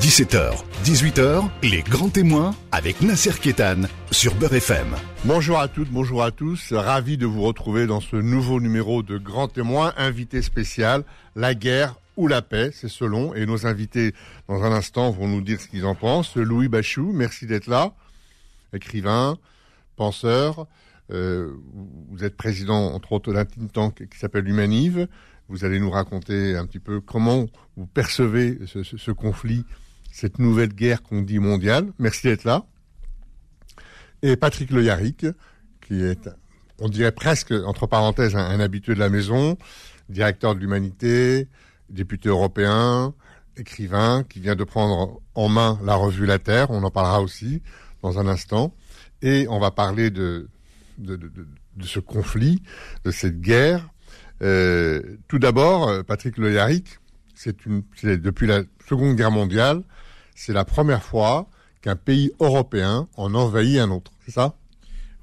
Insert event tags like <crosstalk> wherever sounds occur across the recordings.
17h, 18h, les grands témoins avec Nasser Kétan sur Beurre FM. Bonjour à toutes, bonjour à tous. Ravi de vous retrouver dans ce nouveau numéro de Grands témoins, invité spécial, la guerre ou la paix, c'est selon. Et nos invités, dans un instant, vont nous dire ce qu'ils en pensent. Louis Bachou, merci d'être là. Écrivain, penseur. Euh, vous êtes président, entre autres, d'un think tank qui s'appelle Humanive. Vous allez nous raconter un petit peu comment vous percevez ce, conflit, cette nouvelle guerre qu'on dit mondiale. Merci d'être là. Et Patrick Le Yarrick, qui est, on dirait presque, entre parenthèses, un, habitué de la maison, directeur de l'humanité, député européen, écrivain, qui vient de prendre en main la revue La Terre. On en parlera aussi dans un instant. Et on va parler de, ce conflit, de cette guerre, euh, tout d'abord, Patrick Le Yarrick, c'est depuis la Seconde Guerre mondiale, c'est la première fois qu'un pays européen en envahit un autre, c'est ça?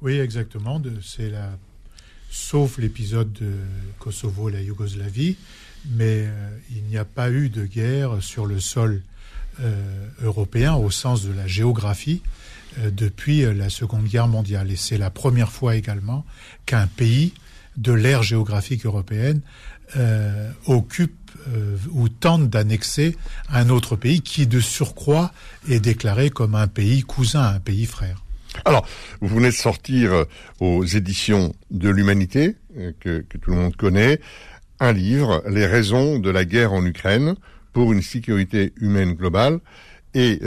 Oui, exactement. C'est la, sauf l'épisode de Kosovo et la Yougoslavie, mais euh, il n'y a pas eu de guerre sur le sol européen au sens de la géographie depuis la Seconde Guerre mondiale. Et c'est la première fois également qu'un pays de l'ère géographique européenne euh, occupe euh, ou tente d'annexer un autre pays qui, de surcroît, est déclaré comme un pays cousin, un pays frère. Alors, vous venez de sortir euh, aux éditions de l'Humanité, que, tout le monde connaît, un livre, Les raisons de la guerre en Ukraine pour une sécurité humaine globale. Et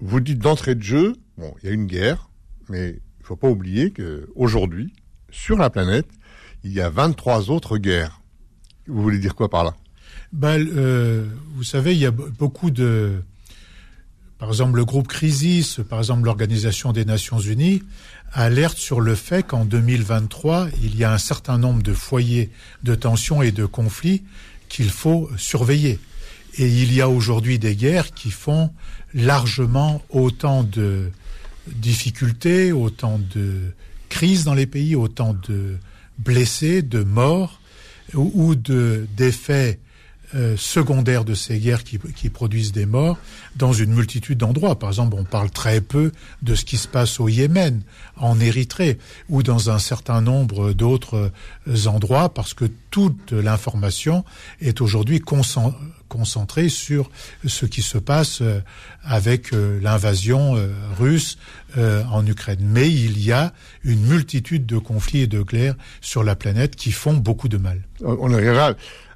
vous dites d'entrée de jeu, bon, il y a une guerre, mais il ne faut pas oublier qu'aujourd'hui, sur la planète, il y a 23 autres guerres. Vous voulez dire quoi par là? Ben, euh, Vous savez, il y a beaucoup de... Par exemple, le groupe Crisis, par exemple l'Organisation des Nations Unies, alerte sur le fait qu'en 2023, il y a un certain nombre de foyers de tensions et de conflits qu'il faut surveiller. Et il y a aujourd'hui des guerres qui font largement autant de difficultés, autant de crises dans les pays, autant de blessés, de morts ou, de d'effets euh, secondaires de ces guerres qui, qui, produisent des morts dans une multitude d'endroits. Par exemple, on parle très peu de ce qui se passe au Yémen, en Érythrée, ou dans un certain nombre d'autres euh, endroits, parce que toute l'information est aujourd'hui concentrée sur ce qui se passe euh, avec l'invasion russe en Ukraine. Mais il y a une multitude de conflits et de guerres sur la planète qui font beaucoup de mal. On est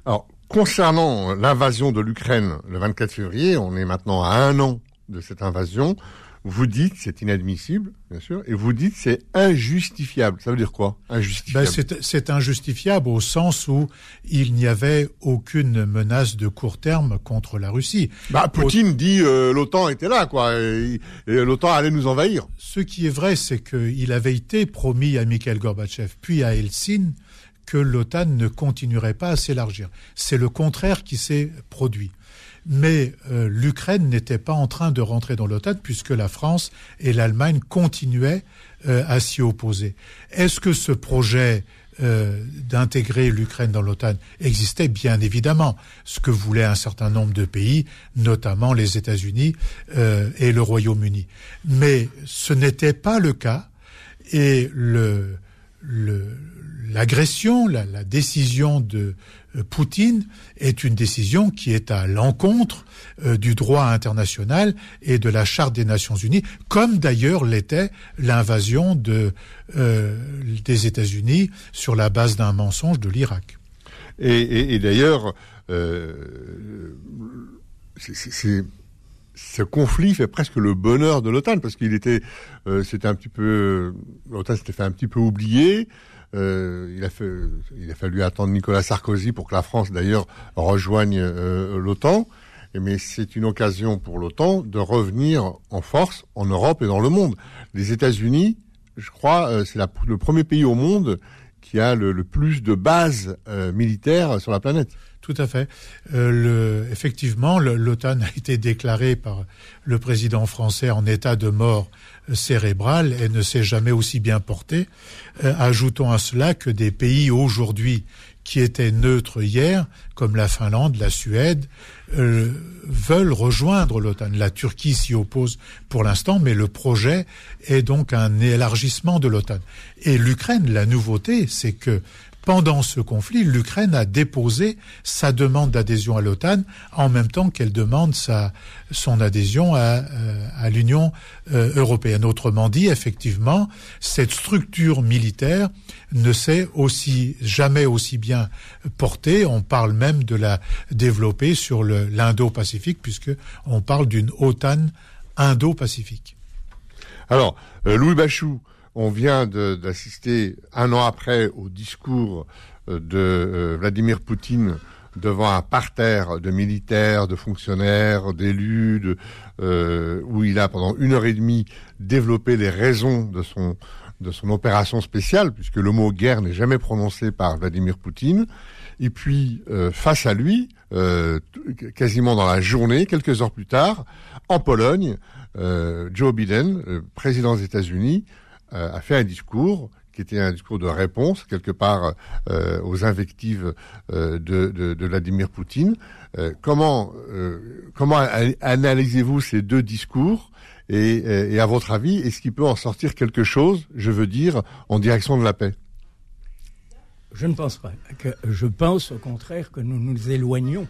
Alors, Concernant l'invasion de l'Ukraine le 24 février, on est maintenant à un an de cette invasion. Vous dites c'est inadmissible, bien sûr, et vous dites c'est injustifiable. Ça veut dire quoi Injustifiable? Ben c'est injustifiable au sens où il n'y avait aucune menace de court terme contre la Russie. Bah, Poutine dit euh, l'OTAN était là, quoi, et, l'OTAN allait nous envahir. Ce qui est vrai, c'est qu'il avait été promis à Mikhail Gorbatchev, puis à Helsinki, que l'OTAN ne continuerait pas à s'élargir. C'est le contraire qui s'est produit. Mais euh, l'Ukraine n'était pas en train de rentrer dans l'OTAN puisque la France et l'Allemagne continuaient euh, à s'y opposer. Est-ce que ce projet euh, d'intégrer l'Ukraine dans l'OTAN existait? Bien évidemment, ce que voulaient un certain nombre de pays, notamment les États-Unis et le Royaume-Uni. Mais ce n'était pas le cas et le, le, l'agression, la, décision de euh, Poutine est une décision qui est à l'encontre euh, du droit international et de la Charte des Nations Unies, comme d'ailleurs l'était l'invasion euh, des États-Unis sur la base d'un mensonge de l'Irak. Et, d'ailleurs, ce conflit fait presque le bonheur de l'OTAN parce qu'il était, c'était un petit peu, l'OTAN s'était fait un petit peu oublier. Euh, il, a fallu attendre Nicolas Sarkozy pour que la France, d'ailleurs, rejoigne euh, l'OTAN. Mais c'est une occasion pour l'OTAN de revenir en force en Europe et dans le monde. Les États-Unis, je crois, euh, c'est le premier pays au monde qui a le, plus de bases militaires sur la planète. Tout à fait. le, effectivement, l'OTAN a été déclaré par le président français en état de mort cérébrale et ne s'est jamais aussi bien porté. Euh, ajoutons à cela que des pays aujourd'hui qui étaient neutres hier, comme la Finlande, la Suède, euh, veulent rejoindre l'OTAN. La Turquie s'y oppose pour l'instant, mais le projet est donc un élargissement de l'OTAN. Et l'Ukraine, la nouveauté, c'est que pendant ce conflit, l'Ukraine a déposé sa demande d'adhésion à l'OTAN en même temps qu'elle demande sa, son adhésion à, euh, à l'Union euh, européenne. Autrement dit, effectivement, cette structure militaire ne s'est aussi jamais aussi bien portée. On parle même de la développer sur l'Indo-Pacifique, puisque on parle d'une OTAN Indo-Pacifique. Alors, euh, Louis Bachou, on vient d'assister un an après au discours euh, de euh, Vladimir Poutine devant un parterre de militaires, de fonctionnaires, d'élus, euh, où il a pendant une heure et demie développé les raisons de son de son opération spéciale, puisque le mot guerre n'est jamais prononcé par Vladimir Poutine. Et puis, face à lui, quasiment dans la journée, quelques heures plus tard, en Pologne, Joe Biden, président des États-Unis, euh, a fait un discours qui était un discours de réponse quelque part euh, aux invectives euh, de, de, Vladimir Poutine. comment comment analysez-vous ces deux discours et, à votre avis, est-ce qu'il peut en sortir quelque chose, je veux dire, en direction de la paix? Je ne pense pas. Je pense au contraire que nous nous éloignons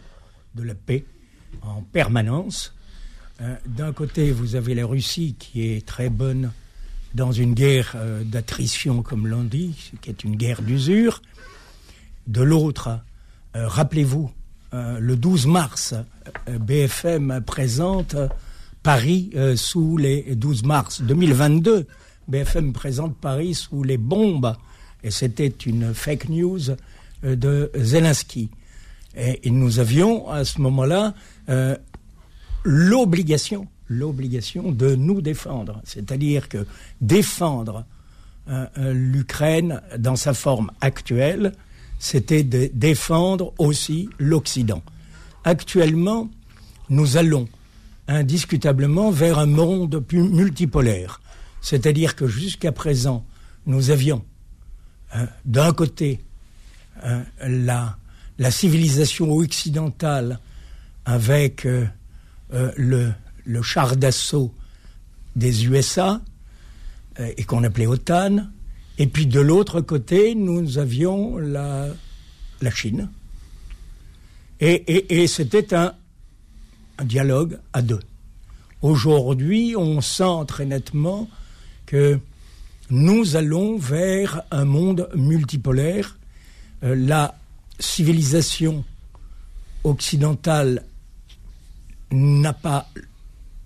de la paix en permanence. D'un côté, vous avez la Russie qui est très bonne dans une guerre euh, d'attrition, comme l'on dit, qui est une guerre d'usure. De l'autre, euh, rappelez-vous, euh, le 12 mars, BFM présente Paris sous les 12 mars 2022. BFM présente Paris sous les bombes, et c'était une fake news de Zelensky. et nous avions à ce moment-là l'obligation l'obligation de nous défendre. C'est-à-dire que défendre euh, euh, l'Ukraine dans sa forme actuelle, c'était de défendre aussi l'Occident. Actuellement, nous allons indiscutablement vers un monde multipolaire. C'est-à-dire que jusqu'à présent, nous avions euh, d'un côté la, civilisation occidentale avec le, le char d'assaut des USA euh, et qu'on appelait OTAN. Et puis de l'autre côté, nous avions la, la Chine. Et, c'était un, un, dialogue à deux. Aujourd'hui, on sent très nettement que nous allons vers un monde multipolaire. Euh, la civilisation occidentale n'a pas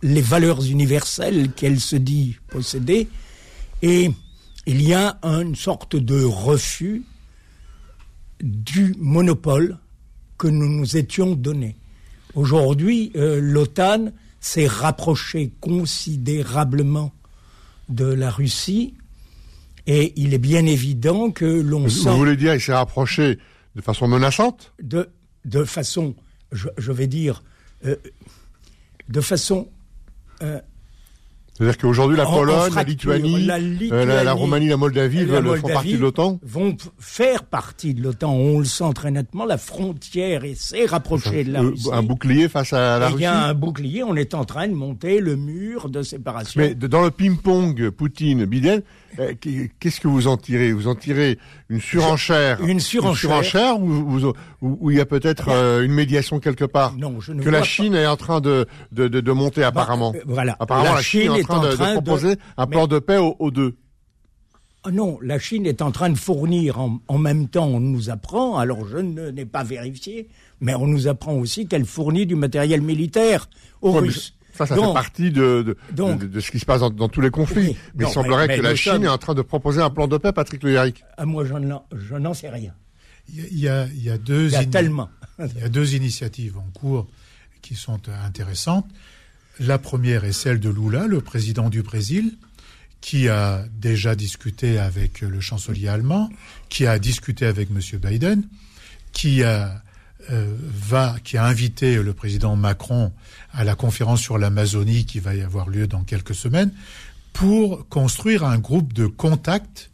les valeurs universelles qu'elle se dit posséder, et il y a une sorte de refus du monopole que nous nous étions donné. Aujourd'hui, euh, l'OTAN s'est rapprochée considérablement de la Russie, et il est bien évident que l'on sent... Vous voulez dire, il s'est rapproché de façon menaçante? De, de façon, je, vais dire, euh, de façon euh, c'est-à-dire qu'aujourd'hui, la Pologne, la, Lituanie, euh, la, Roumanie, la Moldavie, font partie de l'OTAN Vont faire partie de l'OTAN. On le sent très nettement. La frontière s'est rapprochée de la Russie. Un bouclier face à la Russie. Il y a un bouclier. On est en train de monter le mur de séparation. Mais dans le ping-pong Poutine-Biden, euh, qu'est-ce que vous en tirez? Vous en tirez une surenchère Une surenchère, une surenchère où, il y a peut-être euh, une médiation quelque part? Non, je ne Que la Chine est en train de, de, de, monter bah, apparemment. Euh, voilà. Apparemment, la, Chine, est en train, de, proposer un plan de paix aux, deux. Ah non, la Chine est en train de fournir en, en même temps, on nous apprend, alors je n'ai pas vérifié, mais on nous apprend aussi qu'elle fournit du matériel militaire aux Russes. Ça, ça fait partie de, de, de, ce qui se passe dans, tous les conflits. mais il semblerait que la Chine est en train de proposer un plan de paix, Patrick Le Ah, moi, je n'en sais rien. Il y a, il y a deux il y a tellement. il y a deux initiatives en cours qui sont intéressantes. La première est celle de Lula, le président du Brésil, qui a déjà discuté avec le chancelier allemand, qui a discuté avec M. Biden, qui a euh, va, qui a invité le président Macron à la conférence sur l'Amazonie qui va y avoir lieu dans quelques semaines, pour construire un groupe de contact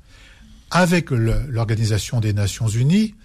avec l'Organisation des Nations Unies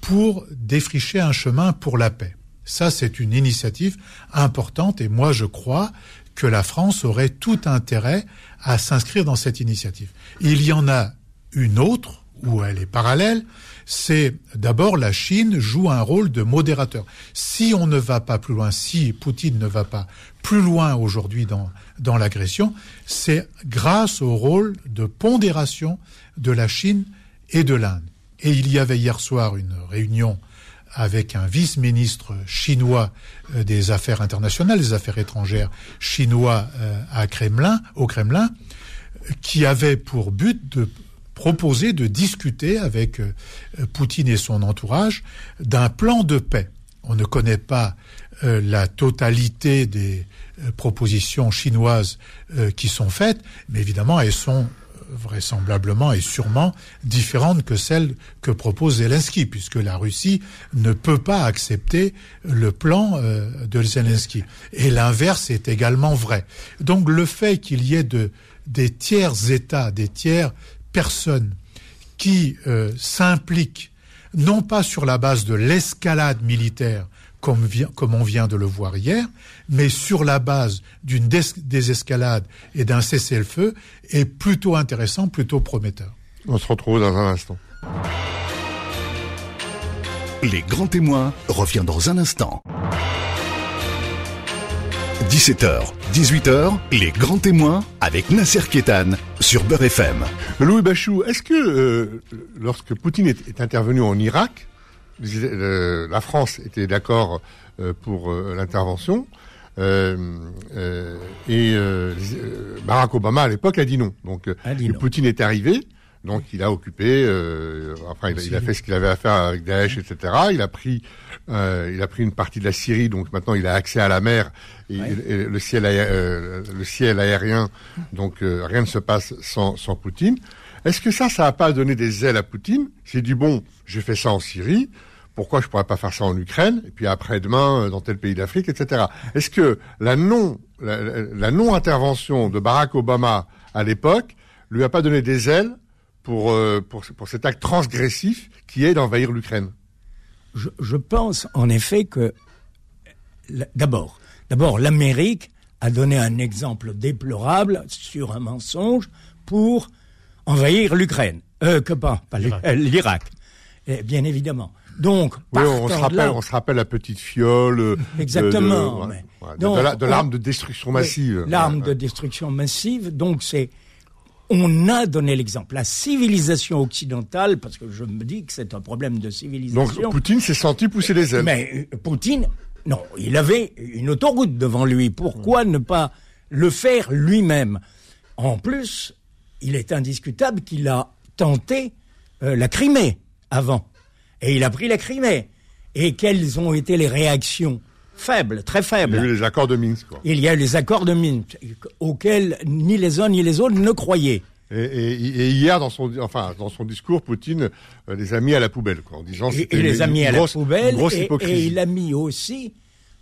pour défricher un chemin pour la paix. Ça, c'est une initiative importante et moi, je crois que la France aurait tout intérêt à s'inscrire dans cette initiative. Il y en a une autre, où elle est parallèle, c'est d'abord la Chine joue un rôle de modérateur. Si on ne va pas plus loin, si Poutine ne va pas plus loin aujourd'hui dans, dans l'agression, c'est grâce au rôle de pondération de la Chine et de l'Inde. Et il y avait hier soir une réunion avec un vice-ministre chinois euh, des Affaires internationales, des Affaires étrangères chinois euh, à Kremlin, au Kremlin, qui avait pour but de proposer de discuter avec euh, Poutine et son entourage d'un plan de paix. On ne connaît pas la totalité des propositions chinoises qui sont faites, mais évidemment elles sont vraisemblablement et sûrement différente que celle que propose Zelensky, puisque la Russie ne peut pas accepter le plan euh, de Zelensky. Et l'inverse est également vrai. Donc le fait qu'il y ait de, des tiers États, des tiers personnes qui euh, s'impliquent non pas sur la base de l'escalade militaire, comme, comme, on vient de le voir hier, mais sur la base d'une désescalade et d'un cessez-le-feu, est plutôt intéressant, plutôt prometteur. On se retrouve dans un instant. Les grands témoins revient dans un instant. 17h, 18h, les grands témoins avec Nasser Kétan sur Beurre FM. Louis Bachou, est-ce que euh, lorsque Poutine est intervenu en Irak, la France était d'accord euh, pour euh, l'intervention. Euh, et Barack Obama à l'époque a dit non. Donc Poutine est arrivé, donc il a occupé, enfin il a, fait ce qu'il avait à faire avec Daesh, etc. Il a pris, il a pris une partie de la Syrie, donc maintenant il a accès à la mer et, le ciel, le ciel aérien. Donc rien ne se passe sans, sans Poutine. Est-ce que ça, ça n'a pas donné des ailes à Poutine? C'est dit bon, j'ai fait ça en Syrie, pourquoi je pourrais pas faire ça en Ukraine? Et puis après-demain euh, dans tel pays d'Afrique, etc. Est-ce que la non la, non intervention de Barack Obama à l'époque lui a pas donné des ailes pour euh, pour, pour cet acte transgressif qui est d'envahir l'Ukraine je, je pense en effet que d'abord d'abord l'Amérique a donné un exemple déplorable sur un mensonge pour envahir l'Ukraine. Euh, que pas, pas l'Irak. Bien évidemment. Donc, on se rappelle, on se rappelle la petite fiole. Euh, Exactement. De, l'arme de destruction massive. L'arme de destruction massive. Donc, c'est, on a donné l'exemple. La civilisation occidentale, parce que je me dis que c'est un problème de civilisation. Donc, Poutine s'est senti pousser les ailes. Mais euh, Poutine, non, il avait une autoroute devant lui. Pourquoi ne pas le faire lui-même? En plus, il est indiscutable qu'il a tenté euh, la Crimée avant. Et il a pris la Crimée. Et quelles ont été les réactions Faibles, très faibles. Il y a eu les accords de Minsk. Quoi. Il y a eu les accords de Minsk, auxquels ni les uns ni les autres ne croyaient. Et, hier, dans son, enfin, dans son discours, Poutine euh, les a mis à la poubelle, quoi, en disant et, les a mis à la poubelle. Et, il a mis aussi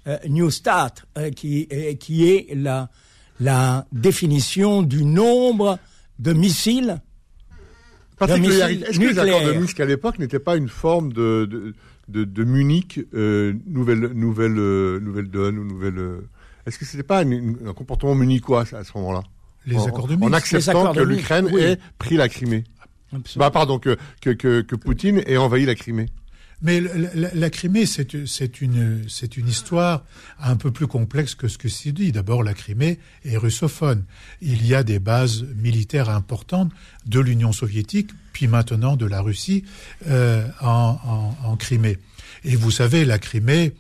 euh, New Start, euh, qui, qui est la, la définition du nombre de missiles est-ce que les accords de Minsk à l'époque n'étaient pas une forme de, de, de, Munich, euh, nouvelle, nouvelle, euh, nouvelle donne ou nouvelle. Euh, est-ce que c'était pas un comportement munichois à ce moment-là Les accords de Minsk. En acceptant que l'Ukraine ait pris la Crimée. Bah, pardon, que, que, que Poutine ait envahi la Crimée. Mais la, Crimée, c'est une, histoire un peu plus complexe que ce que s'y dit. D'abord, la Crimée est russophone. Il y a des bases militaires importantes de l'Union soviétique, puis maintenant de la Russie euh, en, Crimée. Et vous savez, la Crimée,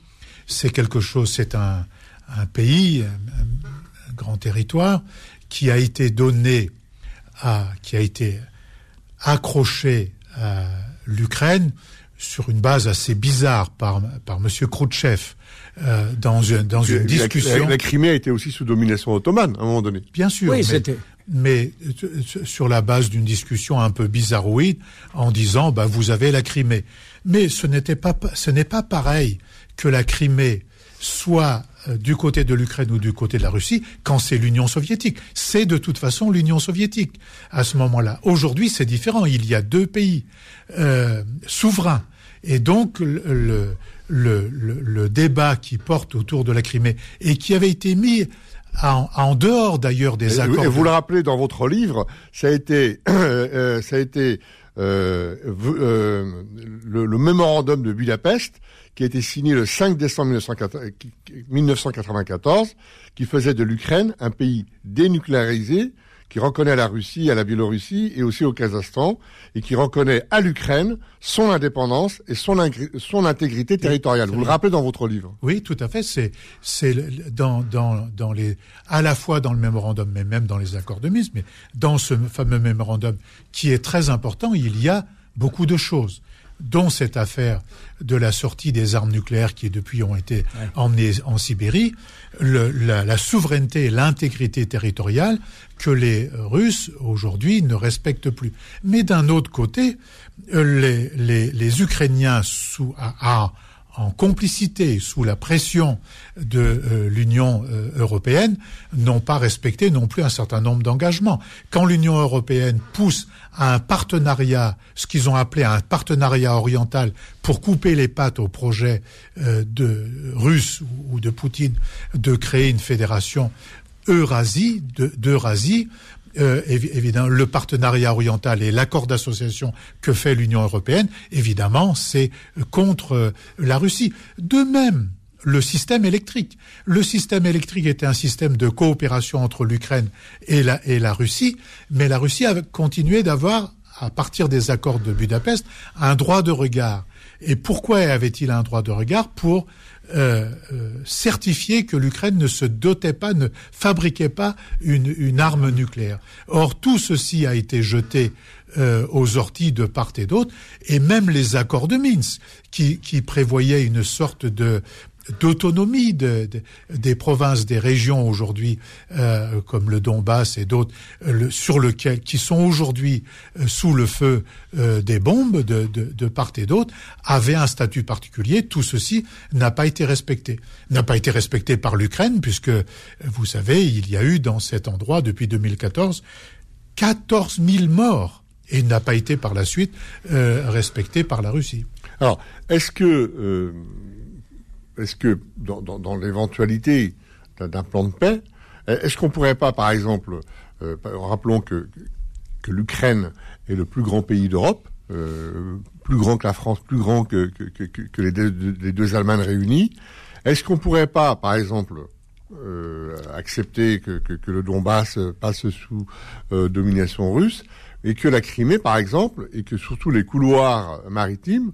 c'est quelque chose, c'est un, un, pays, un, grand territoire, qui a été donné à, qui a été accroché à l'Ukraine sur une base assez bizarre par, par M. Khrouchtchev euh, dans une, dans une discussion. La, Crimée a été aussi sous domination ottomane à un moment donné. Bien sûr. Oui, mais, mais euh, sur la base d'une discussion un peu bizarroïde en disant bah, vous avez la Crimée. Mais ce n'était pas, ce n'est pas pareil que la Crimée soit euh, du côté de l'Ukraine ou du côté de la Russie quand c'est l'Union soviétique. C'est de toute façon l'Union soviétique à ce moment-là. Aujourd'hui, c'est différent. Il y a deux pays euh, souverains Et donc le, le, le, débat qui porte autour de la Crimée et qui avait été mis en, en dehors d'ailleurs des accords. Et vous le rappelez dans votre livre, ça a été, <clears throat> euh, ça a été euh, euh, le, le, mémorandum de Budapest qui a été signé le 5 décembre 1994, qui faisait de l'Ukraine un pays dénucléarisé qui reconnaît la Russie, à la Biélorussie et aussi au Kazakhstan, et qui reconnaît à l'Ukraine son indépendance et son, son intégrité territoriale. Vous le rappelez dans votre livre Oui, tout à fait. C'est dans, dans, dans les à la fois dans le mémorandum, mais même dans les accords de mise, mais dans ce fameux mémorandum qui est très important, il y a beaucoup de choses dont cette affaire de la sortie des armes nucléaires qui depuis ont été emmenées en Sibérie, le, la, la, souveraineté et l'intégrité territoriale que les Russes aujourd'hui ne respectent plus. Mais d'un autre côté, les, les, les Ukrainiens sous, à, en complicité sous la pression de euh, l'Union euh, européenne n'ont pas respecté non plus un certain nombre d'engagements. Quand l'Union européenne pousse à un partenariat, ce qu'ils ont appelé un partenariat oriental pour couper les pattes au projet euh, de russe ou de Poutine de créer une fédération Eurasie, d'Eurasie, euh, évidemment, le partenariat oriental et l'accord d'association que fait l'Union européenne, évidemment, c'est contre euh, la Russie. De même, le système électrique. Le système électrique était un système de coopération entre l'Ukraine et la, et la Russie, mais la Russie a continué d'avoir, à partir des accords de Budapest, un droit de regard. Et pourquoi avait-il un droit de regard Pour euh, euh, certifier que l'Ukraine ne se dotait pas, ne fabriquait pas une, arme nucléaire? Or, tout ceci a été jeté euh, aux orties de part et d'autre, et même les accords de Minsk, qui prévoyaient une sorte de d'autonomie de, des provinces, des régions aujourd'hui, euh, comme le Donbass et d'autres, euh, sur lequel qui sont aujourd'hui euh, sous le feu des bombes de, de part et d'autre, avaient un statut particulier. Tout ceci n'a pas été respecté. N'a pas été respecté par l'Ukraine, puisque, vous savez, il y a eu dans cet endroit, depuis 2014, 14 000 morts et n'a pas été par la suite respecté par la Russie. Alors, est-ce que est-ce que dans, l'éventualité d'un plan de paix, est-ce qu'on pourrait pas, par exemple, euh, rappelons que, l'Ukraine est le plus grand pays d'Europe, euh, plus grand que la France, plus grand que, les, deux, les, Allemagnes réunies, est-ce qu'on pourrait pas, par exemple, euh, accepter que, le Donbass passe sous domination russe et que la Crimée, par exemple, et que surtout les couloirs maritimes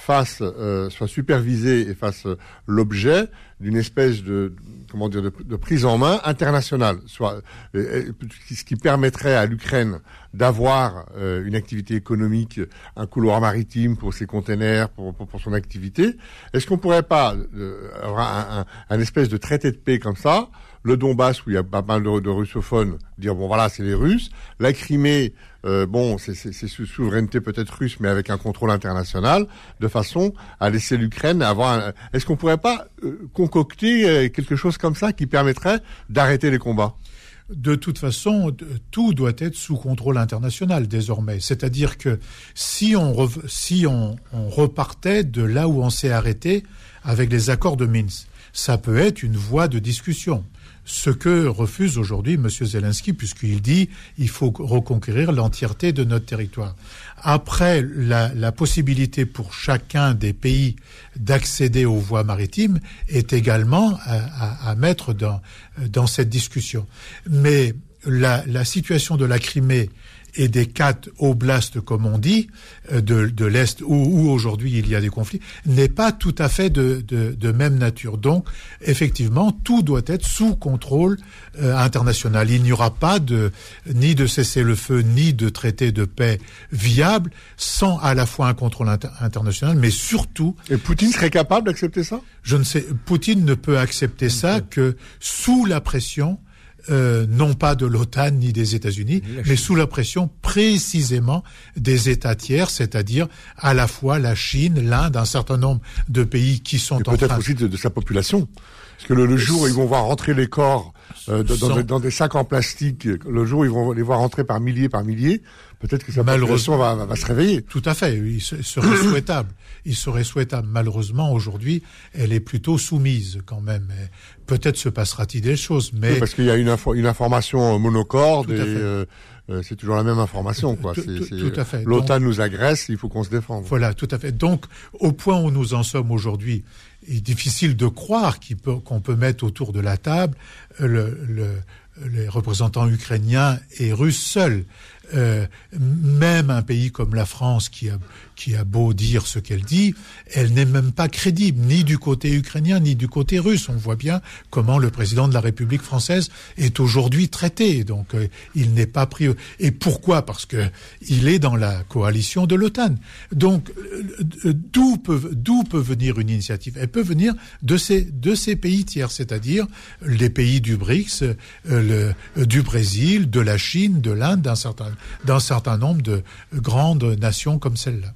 fasse, euh, soit supervisé et fasse l'objet d'une espèce de comment dire de, prise en main internationale, soit ce qui permettrait à l'Ukraine d'avoir euh, une activité économique, un couloir maritime pour ses containers, pour, pour, son activité. Est-ce qu'on pourrait pas euh, avoir un, espèce de traité de paix comme ça le Donbass où il y a pas mal de, russophones dire bon voilà c'est les Russes, la Crimée euh, bon, c'est sous souveraineté peut-être russe, mais avec un contrôle international, de façon à laisser l'Ukraine avoir. Est-ce qu'on pourrait pas euh, concocter euh, quelque chose comme ça qui permettrait d'arrêter les combats? De toute façon, tout doit être sous contrôle international désormais. C'est-à-dire que si on, si on, on, repartait de là où on s'est arrêté avec les accords de Minsk, ça peut être une voie de discussion ce que refuse aujourd'hui M. Zelensky, puisqu'il dit il faut reconquérir l'entièreté de notre territoire. Après, la, possibilité pour chacun des pays d'accéder aux voies maritimes est également à, mettre dans, cette discussion. Mais la situation de la Crimée et des quatre oblasts, comme on dit, euh, de, de l'Est, où, où aujourd'hui il y a des conflits, n'est pas tout à fait de, de, de, même nature. Donc, effectivement, tout doit être sous contrôle euh, international. Il n'y aura pas de, ni de cessez-le-feu, ni de traité de paix viable sans à la fois un contrôle international, mais surtout... Et Poutine serait capable d'accepter ça? Je ne sais. Poutine ne peut accepter ça que sous la pression euh, non pas de l'OTAN ni des États-Unis, mais sous la pression précisément des États tiers, c'est-à-dire à la fois la Chine, l'Inde, un certain nombre de pays qui sont en peut-être aussi de, sa population. Parce que le, jour où ils vont voir rentrer les corps euh, dans, des sacs en plastique. Le jour où ils vont les voir rentrer par milliers, par milliers, peut-être que sa population va, va, se réveiller. Tout à fait. Il serait <clears throat> souhaitable. Il serait souhaitable. Malheureusement, aujourd'hui, elle est plutôt soumise quand même. Peut-être se passera-t-il des choses, mais parce qu'il y a une, une information monocorde et euh, c'est toujours la même information. Quoi. Tout, à fait. L'OTAN nous agresse, il faut qu'on se défende. Voilà, tout à fait. Donc, au point où nous en sommes aujourd'hui, il est difficile de croire qu'on peut, mettre autour de la table les représentants ukrainiens et russes seuls. Euh, même un pays comme la France, qui a, qui a beau dire ce qu'elle dit, elle n'est même pas crédible, ni du côté ukrainien, ni du côté russe. On voit bien comment le président de la République française est aujourd'hui traité. Donc, euh, il n'est pas pris. Et pourquoi? Parce que il est dans la coalition de l'OTAN. Donc, euh, d'où peut, d'où peut venir une initiative? Elle peut venir de ces, de ces pays tiers, c'est-à-dire les pays du BRICS, du Brésil, de la Chine, de l'Inde, d'un certain d'un certain nombre de grandes nations comme celle-là.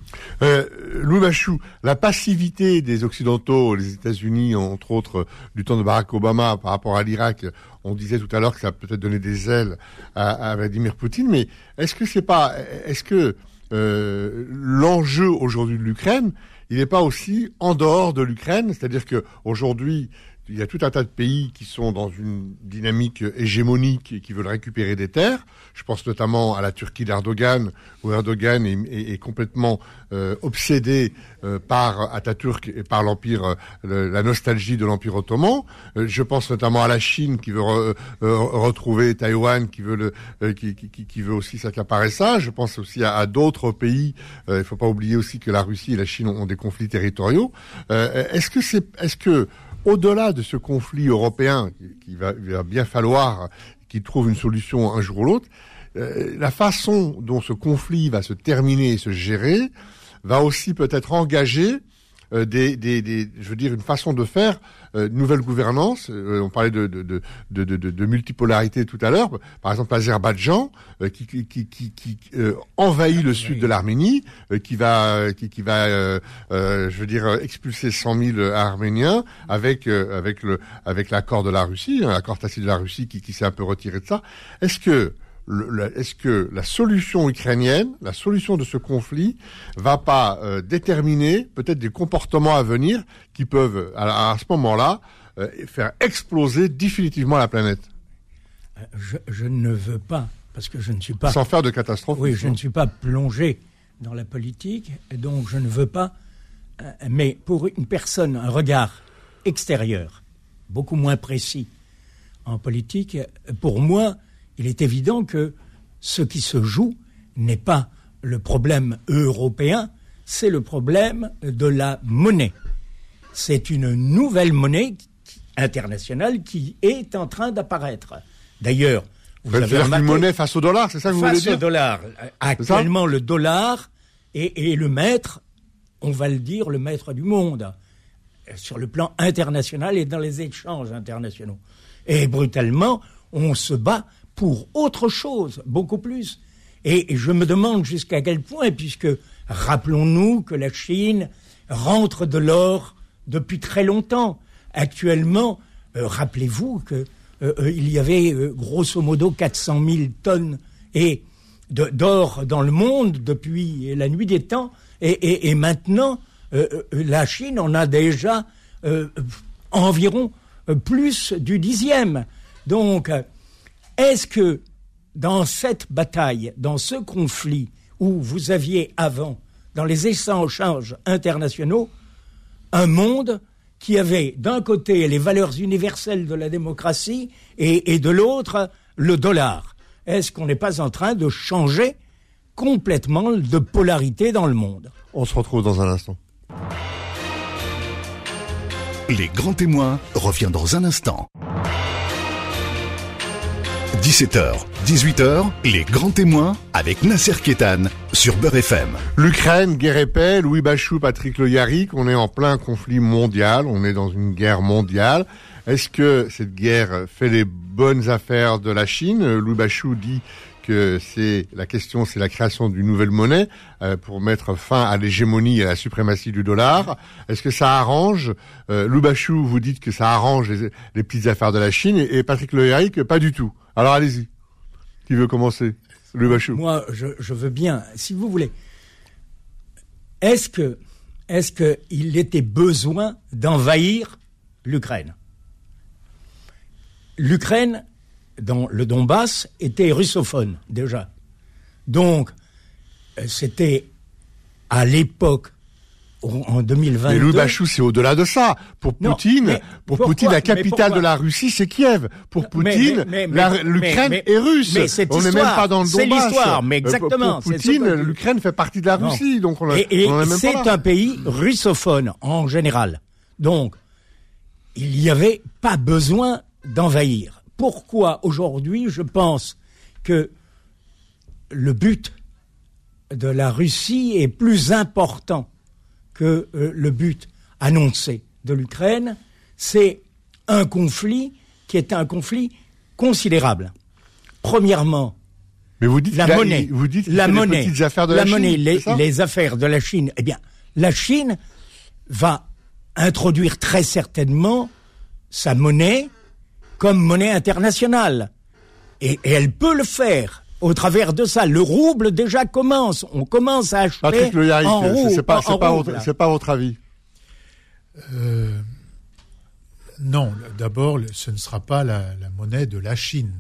Euh, Louis Machou, la passivité des Occidentaux, les États-Unis, entre autres, du temps de Barack Obama par rapport à l'Irak, on disait tout à l'heure que ça peut-être donné des ailes à, Vladimir Poutine, mais est-ce que c'est pas, est-ce que euh, l'enjeu aujourd'hui de l'Ukraine, il n'est pas aussi en dehors de l'Ukraine, c'est-à-dire que aujourd'hui il y a tout un tas de pays qui sont dans une dynamique hégémonique et qui veulent récupérer des terres. Je pense notamment à la Turquie d'Erdogan, où Erdogan est, complètement euh, obsédé euh, par Atatürk et par l'empire, euh, la nostalgie de l'empire ottoman. je pense notamment à la Chine qui veut retrouver Taïwan, qui veut le, qui, qui, qui, veut aussi s'accaparer ça. Je pense aussi à, à d'autres pays. il ne faut pas oublier aussi que la Russie et la Chine ont, ont des conflits territoriaux. est-ce que c'est, est-ce que au-delà de ce conflit européen, qui va, bien falloir qu'il trouve une solution un jour ou l'autre, euh, la façon dont ce conflit va se terminer et se gérer va aussi peut-être engager euh, des, des, des, je veux dire, une façon de faire, euh, nouvelle gouvernance. Euh, on parlait de, de, de, de, de multipolarité tout à l'heure. Par exemple, l'Azerbaïdjan qui, qui, qui, qui envahit le sud de l'Arménie, qui va, qui, qui va, je veux dire, expulser 100 000 Arméniens avec avec le avec l'accord de la Russie, hein, l'accord tacite de la Russie qui, qui s'est un peu retiré de ça. Est-ce que est-ce que la solution ukrainienne, la solution de ce conflit, va pas euh, déterminer peut-être des comportements à venir qui peuvent, à, ce moment-là, euh, faire exploser définitivement la planète? Euh, je, ne veux pas, parce que je ne suis pas... Sans faire de catastrophe. Oui, je ne suis pas plongé dans la politique, et donc je ne veux pas... mais pour une personne, un regard extérieur, beaucoup moins précis en politique, pour moi, il est évident que ce qui se joue n'est pas le problème européen, c'est le problème de la monnaie. C'est une nouvelle monnaie internationale qui est en train d'apparaître. D'ailleurs, vous avez une monnaie face au dollar, c'est ça que vous voulez dire Face au dollar. Actuellement, le dollar est, le maître, on va le dire, le maître du monde sur le plan international et dans les échanges internationaux. Et brutalement, on se bat pour autre chose, beaucoup plus. Et je me demande jusqu'à quel point, puisque rappelons-nous que la Chine rentre de l'or depuis très longtemps. Actuellement, euh, rappelez-vous qu'il euh, euh, y avait grosso modo 400 000 tonnes et d'or dans le monde depuis la nuit des temps, et, et maintenant la Chine en a déjà environ plus du dixième. Donc est-ce que dans cette bataille, dans ce conflit où vous aviez avant, dans les échanges internationaux, un monde qui avait d'un côté les valeurs universelles de la démocratie et, de l'autre le dollar? Est-ce qu'on n'est pas en train de changer complètement de polarité dans le monde? On se retrouve dans un instant. Les grands témoins revient dans un instant. 17h, 18h, les grands témoins avec Nasser Kétan sur Beurre FM. L'Ukraine, guerre épais, Louis Bachou, Patrick Le Yarrick, on est en plein conflit mondial, on est dans une guerre mondiale. Est-ce que cette guerre fait les bonnes affaires de la Chine? Louis Bachou dit que c'est la question, c'est la création d'une nouvelle monnaie euh, pour mettre fin à l'hégémonie et à la suprématie du dollar. Est-ce que ça arrange euh, Lou Bachou, vous dites que ça arrange les, petites affaires de la Chine et, Patrick Lehéric, pas du tout. Alors allez-y. Qui veut commencer? Lou Bachou. Moi, je, je veux bien, si vous voulez. Est-ce que est-ce qu'il était besoin d'envahir l'Ukraine? L'Ukraine, dans le Donbass, était russophone déjà. Donc, euh, c'était à l'époque en 2022. Mais Loubachou, c'est au-delà de ça. Pour Poutine, pour Poutine, la capitale de la Russie, c'est Kiev. Pour Poutine, l'Ukraine est russe. on n'est même pas dans le Donbass. C'est l'histoire, mais euh, exactement. Pour Poutine, l'Ukraine fait partie de la Russie, donc on, et, et c'est un pays russophone en général. Donc, il n'y avait pas besoin d'envahir. Pourquoi aujourd'hui, je pense que le but de la Russie est plus important que euh, le but annoncé de l'Ukraine, c'est un conflit qui est un conflit considérable. Premièrement, mais vous dites la monnaie, vous dites la monnaie, les affaires de la, monnaie, les, affaires de la Chine. Eh bien, la Chine va introduire très certainement sa monnaie comme monnaie internationale, et elle peut le faire au travers de ça. Le rouble déjà commence. On commence à acheter Patrick Le en rouble. C'est pas, pas, pas, votre avis. Euh, non, d'abord, ce ne sera pas la, monnaie de la Chine.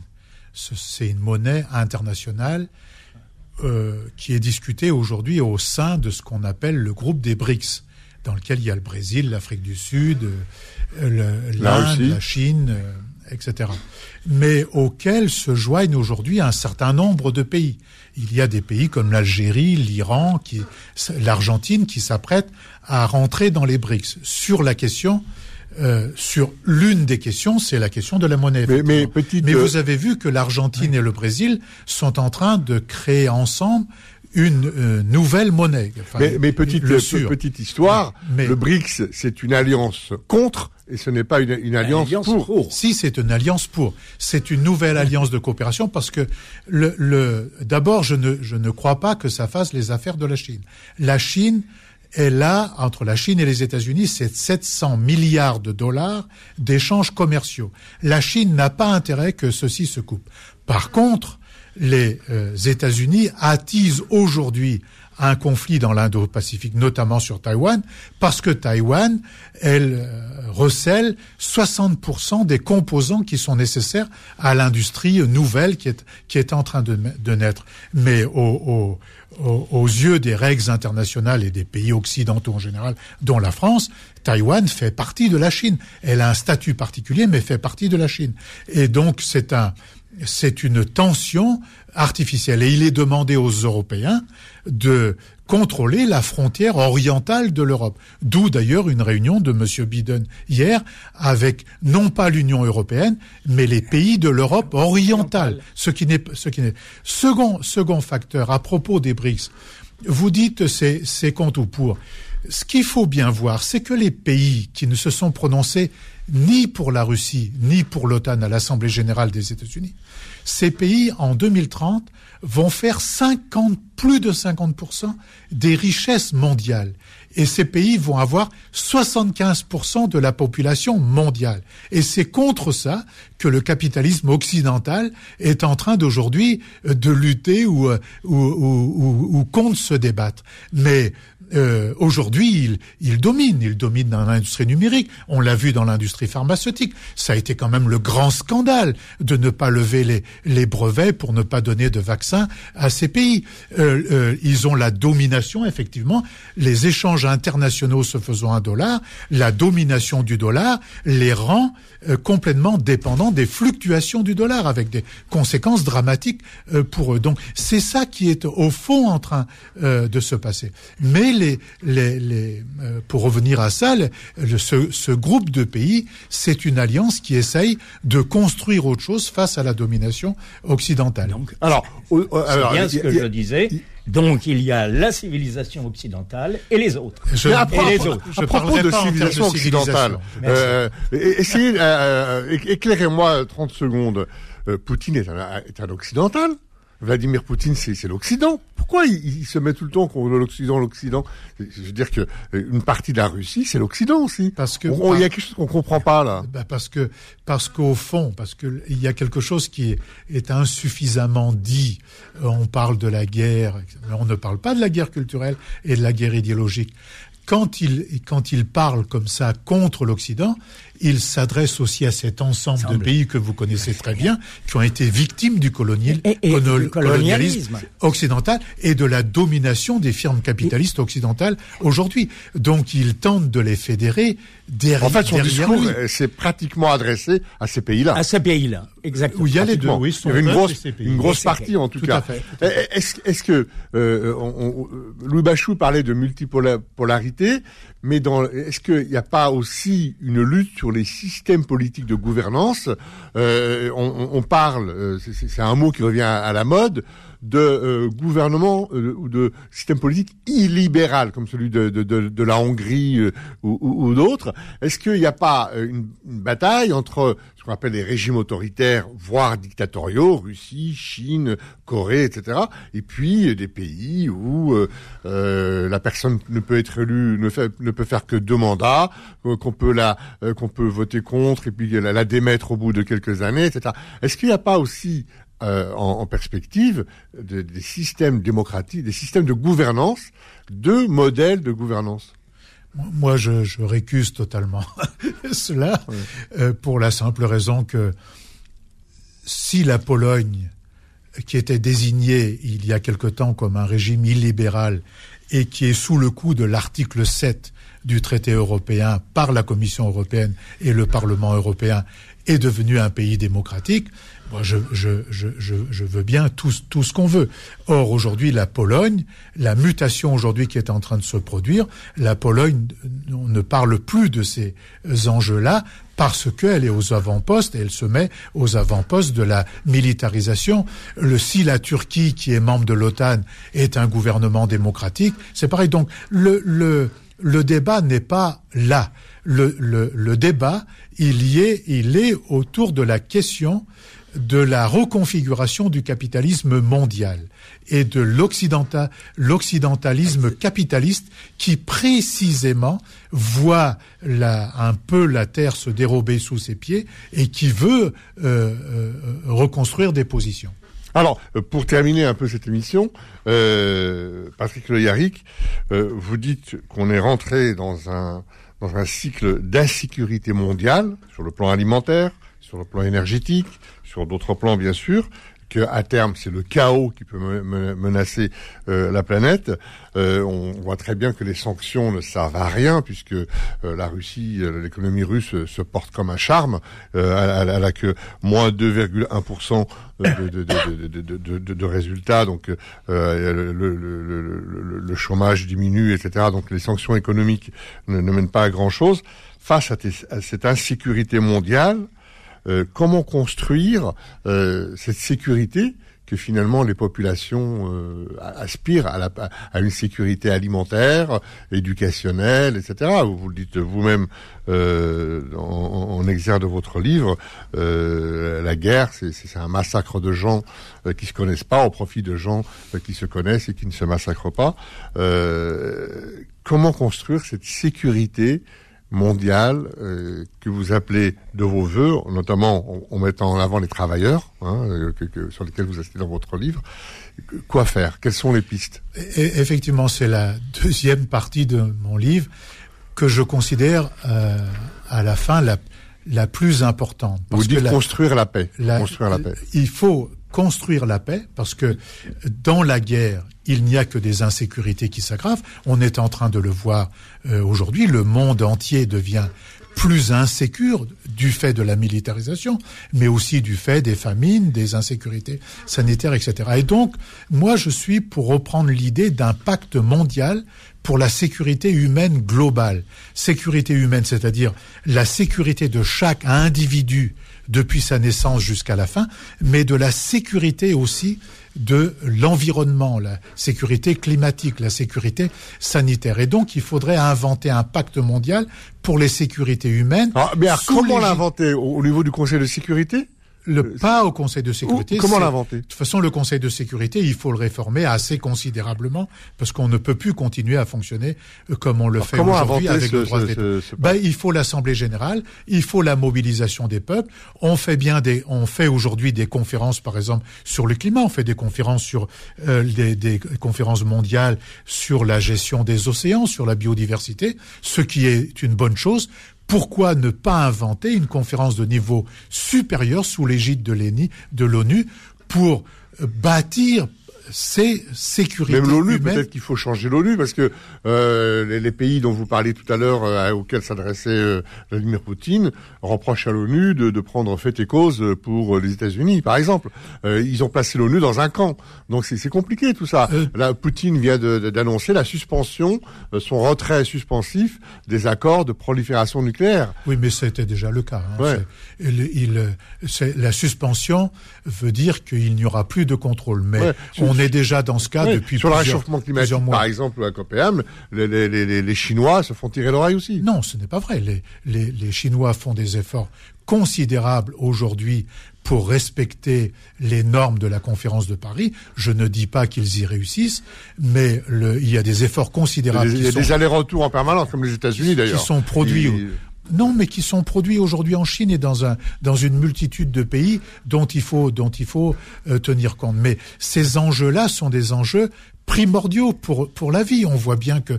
C'est une monnaie internationale euh, qui est discutée aujourd'hui au sein de ce qu'on appelle le groupe des BRICS, dans lequel il y a le Brésil, l'Afrique du Sud, euh, l'Inde, la Chine, etc. Mais auxquels se joignent aujourd'hui un certain nombre de pays. Il y a des pays comme l'Algérie, l'Iran, l'Argentine qui s'apprêtent à rentrer dans les BRICS. Sur la question, euh, sur l'une des questions, c'est la question de la monnaie. Mais, mais, mais vous avez vu que l'Argentine et le Brésil sont en train de créer ensemble une euh, nouvelle monnaie. mais, petite, petite histoire, le BRICS, c'est une alliance contre et ce n'est pas une, alliance, pour. Si, c'est une alliance pour. C'est une nouvelle alliance de coopération parce que le, le d'abord, je ne, je ne crois pas que ça fasse les affaires de la Chine. La Chine est là, entre la Chine et les États-Unis, c'est 700 milliards de dollars d'échanges commerciaux. La Chine n'a pas intérêt que ceci se coupe. Par contre, les euh, États-Unis attisent aujourd'hui un conflit dans l'Indo-Pacifique, notamment sur Taïwan, parce que Taïwan, elle euh, recèle 60% des composants qui sont nécessaires à l'industrie nouvelle qui est, qui est en train de, de naître. Mais au, au, aux yeux des règles internationales et des pays occidentaux en général, dont la France, Taïwan fait partie de la Chine. Elle a un statut particulier, mais fait partie de la Chine. Et donc, c'est un, c'est une tension artificielle. Et il est demandé aux Européens de contrôler la frontière orientale de l'Europe. D'où d'ailleurs une réunion de M. Biden hier avec non pas l'Union européenne, mais les pays de l'Europe orientale. Ce qui n'est, ce qui n'est. Second, second facteur, à propos des BRICS, vous dites c'est, c'est contre ou pour. Ce qu'il faut bien voir, c'est que les pays qui ne se sont prononcés ni pour la Russie, ni pour l'OTAN à l'Assemblée générale des États-Unis, ces pays, en 2030, vont faire 50, plus de 50% des richesses mondiales. Et ces pays vont avoir 75% de la population mondiale. Et c'est contre ça que le capitalisme occidental est en train d'aujourd'hui de lutter ou, ou, ou, ou, contre se débattre. Mais euh, aujourd'hui, il, il, domine. Il domine dans l'industrie numérique. On l'a vu dans l'industrie pharmaceutique. Ça a été quand même le grand scandale de ne pas lever les, les brevets pour ne pas donner de vaccins à ces pays. Euh, euh, ils ont la domination, effectivement. Les échanges internationaux se faisant un dollar, la domination du dollar les rend euh, complètement dépendants des fluctuations du dollar, avec des conséquences dramatiques euh, pour eux. Donc c'est ça qui est au fond en train de se passer. Mais les, les, euh, pour revenir à ça, ce, ce, groupe de pays, c'est une alliance qui essaye de construire autre chose face à la domination occidentale. Donc, alors, c'est bien ce que je disais. Donc il y a la civilisation occidentale et les autres. Je, à, les autres. Je à propos de civilisation occidentale, euh, essayez, euh, éclairez-moi 30 secondes. Poutine est un, est un occidental Vladimir Poutine, c'est l'Occident. Pourquoi il, se met tout le temps contre l'Occident, l'Occident? Je veux dire que euh, une partie de la Russie, c'est l'Occident aussi. Parce que il y a quelque chose qu'on comprend pas là. Bah parce que parce qu'au fond, parce que il y a quelque chose qui est, insuffisamment dit. Euh, on parle de la guerre, mais on ne parle pas de la guerre culturelle et de la guerre idéologique quand il, quand il parle comme ça contre l'Occident, il s'adresse aussi à cet ensemble de pays que vous connaissez très bien, qui ont été victimes du, colonialisme occidental et de la domination des firmes capitalistes occidentales aujourd'hui. Donc il tente de les fédérer derrière En fait, son discours c'est pratiquement adressé à ces pays-là. À ces pays-là, exactement. Où il y a les deux, oui. Il y avait une grosse, une grosse partie en tout, cas. Est-ce est que euh, on, Louis Bachou parlait de multipolarité, mais est-ce qu'il n'y a pas aussi une lutte sur les systèmes politiques de gouvernance? Euh, on, parle, euh, c'est un mot qui revient à la mode, de euh, gouvernement euh, ou de système politique illibéral comme celui de, de, la Hongrie euh, ou, d'autres. Est-ce qu'il n'y a pas une, bataille entre ce qu'on appelle les régimes autoritaires, voire dictatoriaux, Russie, Chine, Corée, etc., et puis des pays où la personne ne peut être élue, ne, fait, ne peut faire que deux mandats, qu'on peut la, qu'on peut voter contre et puis la démettre au bout de quelques années, etc. Est-ce qu'il n'y a pas aussi euh, en, perspective des systèmes démocratiques, des systèmes de gouvernance, deux modèles de gouvernance. Moi, je, récuse totalement <laughs> cela euh, pour la simple raison que si la Pologne, qui était désignée il y a quelque temps comme un régime illibéral et qui est sous le coup de l'article 7 du traité européen par la Commission européenne et le Parlement européen, est devenu un pays démocratique, moi, je, je, je, je, veux bien tout, tout ce qu'on veut. Or, aujourd'hui, la Pologne, la mutation aujourd'hui qui est en train de se produire, la Pologne ne parle plus de ces enjeux-là parce qu'elle est aux avant-postes et elle se met aux avant-postes de la militarisation. Le, si la Turquie, qui est membre de l'OTAN, est un gouvernement démocratique, c'est pareil. Donc, le, le, le débat n'est pas là. Le, le, le débat, il y est, il est autour de la question de la reconfiguration du capitalisme mondial et de l'occidentalisme capitaliste qui précisément voit un peu la terre se dérober sous ses pieds et qui veut euh, euh, reconstruire des positions. Alors, euh, pour terminer un peu cette émission, Patrick Le Yarrick, vous dites qu'on est rentré dans un dans un cycle d'insécurité mondiale sur le plan alimentaire, sur le plan énergétique, sur d'autres plans bien sûr, que à terme c'est le chaos qui peut menacer euh, la planète. Euh, on voit très bien que les sanctions ne servent à rien puisque euh, la Russie, l'économie russe se porte comme un charme. elle, elle, a que moins 2,1% de, de, de, de, résultats, donc le, chômage diminue, etc. Donc les sanctions économiques ne, ne mènent pas à grand chose. Face à cette insécurité mondiale, euh, comment construire euh, cette sécurité que finalement les populations euh, aspirent à, la, à, une sécurité alimentaire, éducationnelle, etc. Vous, le dites vous-même euh, en, en, exergue de votre livre, euh, la guerre, c'est un massacre de gens qui se connaissent pas au profit de gens qui se connaissent et qui ne se massacrent pas. comment construire cette sécurité mondiale euh, que vous appelez de vos voeux, notamment en, mettant en avant les travailleurs, hein, euh, sur lesquels vous assistez dans votre livre. Quoi faire? Quelles sont les pistes? Effectivement, c'est la deuxième partie de mon livre que je considère euh, à la fin la, la plus importante. vous dites construire la paix. construire la paix. Il faut construire la paix, parce que dans la guerre, il n'y a que des insécurités qui s'aggravent. On est en train de le voir euh, aujourd'hui. Le monde entier devient plus insécure du fait de la militarisation, mais aussi du fait des famines, des insécurités sanitaires, etc. Et donc, moi, je suis pour reprendre l'idée d'un pacte mondial pour la sécurité humaine globale. Sécurité humaine, c'est-à-dire la sécurité de chaque individu depuis sa naissance jusqu'à la fin, mais de la sécurité aussi de l'environnement, la sécurité climatique, la sécurité sanitaire. Et donc, il faudrait inventer un pacte mondial pour les sécurités humaines. Ah, mais comment l'inventer au niveau du Conseil de sécurité? Le pas au Conseil de sécurité. comment l'inventer De toute façon, le Conseil de sécurité, il faut le réformer assez considérablement parce qu'on ne peut plus continuer à fonctionner euh, comme on le Alors, fait aujourd'hui avec ce- le droit ce- de ce- Ben, il faut l'Assemblée générale, il faut la mobilisation des peuples. On fait bien des, on fait aujourd'hui des conférences, par exemple, sur le climat. On fait des conférences sur euh, des, des conférences mondiales sur la gestion des océans, sur la biodiversité, ce qui est une bonne chose. Pourquoi ne pas inventer une conférence de niveau supérieur sous l'égide de l'ONU, pour euh, bâtir ces sécurités Même l'ONU, peut-être qu'il faut changer l'ONU parce que euh, les, les pays dont vous parliez tout à l'heure, euh, auxquels s'adressait euh, Vladimir Poutine, reprochent à l'ONU de, de prendre fait et cause pour euh, les États-Unis, par exemple. Euh, ils ont placé l'ONU dans un camp, donc c'est c'est compliqué tout ça. Là, Poutine vient d'annoncer la suspension, son retrait suspensif des accords de prolifération nucléaire. Oui, mais c'était déjà le cas. hein. Ouais. C'est- il- il- c'est- la suspension veut dire qu'il n'y aura plus de contrôle. Mais Ouais. on est déjà dans ce cas Ouais, depuis sur le plusieurs, réchauffement climatique, mois. par exemple, à Copenhague, les, les, les, les Chinois se font tirer l'oreille aussi. Non, ce n'est pas vrai. Les, les, les Chinois font des efforts considérables aujourd'hui pour respecter les normes de la conférence de Paris. Je ne dis pas qu'ils y réussissent, mais le, il y a des efforts Il y a considérables des, il y a sont des allers-retours en permanence, comme les États-Unis d'ailleurs. qui sont produits. Non, mais qui sont produits aujourd'hui en Chine et dans un dans une multitude de pays dont il faut dont il faut euh, tenir compte. Mais ces enjeux-là sont des enjeux primordiaux pour pour la vie. On voit bien que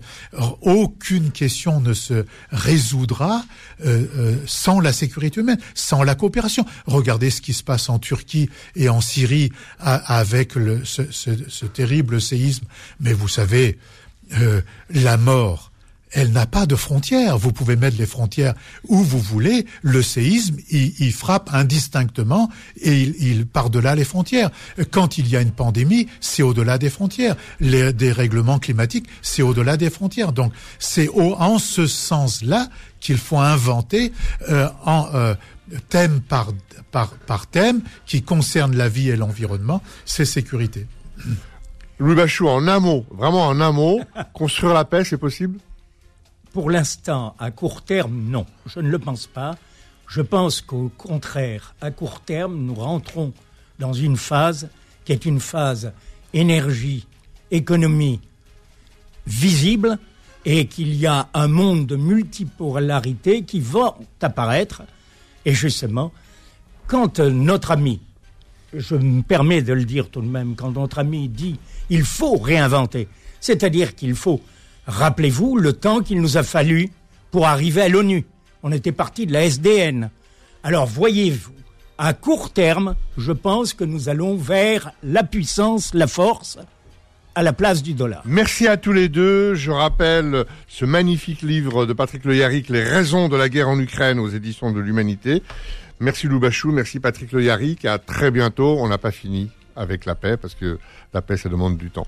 aucune question ne se résoudra euh, euh, sans la sécurité humaine, sans la coopération. Regardez ce qui se passe en Turquie et en Syrie avec le, ce, terrible séisme. Mais vous savez, la mort elle n'a pas de frontières. Vous pouvez mettre les frontières où vous voulez. Le séisme, il, il frappe indistinctement et il, il par-delà les frontières. Quand il y a une pandémie, c'est au-delà des frontières. Les dérèglements climatiques, c'est au-delà des frontières. Donc, c'est en ce sens-là qu'il faut inventer euh, en euh, thème par, par, par thème qui concerne la vie et l'environnement, ces sécurités. Louis Bachou, en un mot, vraiment en un mot, construire la paix, c'est possible? Pour l'instant, à court terme, non. Je ne le pense pas. Je pense qu'au contraire, à court terme, nous rentrons dans une phase qui est une phase énergie, économie visible et qu'il y a un monde de multipolarité qui va apparaître. Et justement, quand notre ami, je me permets de le dire tout de même, quand notre ami dit il faut réinventer, c'est-à-dire qu'il faut, rappelez-vous, le temps qu'il nous a fallu pour arriver à l'ONU. On était parti de la SDN. Alors voyez-vous, à court terme, je pense que nous allons vers la puissance, la force, à la place du dollar. Merci à tous les deux. Je rappelle ce magnifique livre de Patrick Le Yarrick, Les raisons de la guerre en Ukraine aux éditions de l'Humanité. Merci Lou Bachou, merci Patrick Le Yarrick. À très bientôt. On n'a pas fini avec la paix parce que la paix, ça demande du temps.